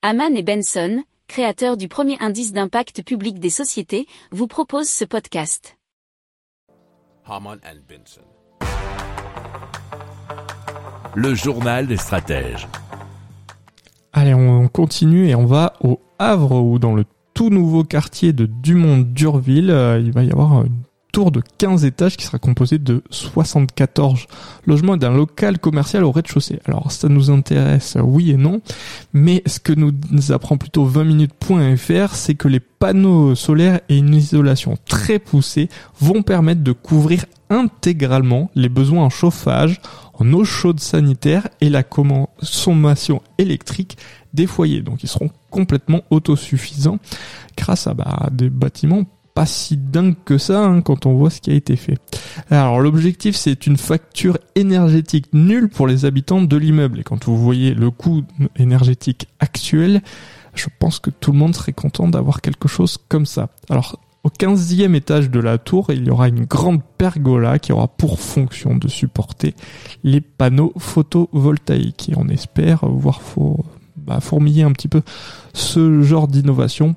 Haman et Benson, créateurs du premier indice d'impact public des sociétés, vous proposent ce podcast. Haman and Benson. Le journal des stratèges. Allez, on continue et on va au Havre où dans le tout nouveau quartier de Dumont-Durville, euh, il va y avoir une tour de 15 étages qui sera composée de 74 logements et d'un local commercial au rez-de-chaussée. Alors ça nous intéresse, oui et non, mais ce que nous apprend plutôt 20 minutes.fr, c'est que les panneaux solaires et une isolation très poussée vont permettre de couvrir intégralement les besoins en chauffage, en eau chaude sanitaire et la consommation électrique des foyers. Donc ils seront complètement autosuffisants grâce à bah, des bâtiments pas si dingue que ça hein, quand on voit ce qui a été fait. Alors l'objectif c'est une facture énergétique nulle pour les habitants de l'immeuble et quand vous voyez le coût énergétique actuel, je pense que tout le monde serait content d'avoir quelque chose comme ça. Alors au 15e étage de la tour, il y aura une grande pergola qui aura pour fonction de supporter les panneaux photovoltaïques. Et on espère voir bah, fourmiller un petit peu ce genre d'innovation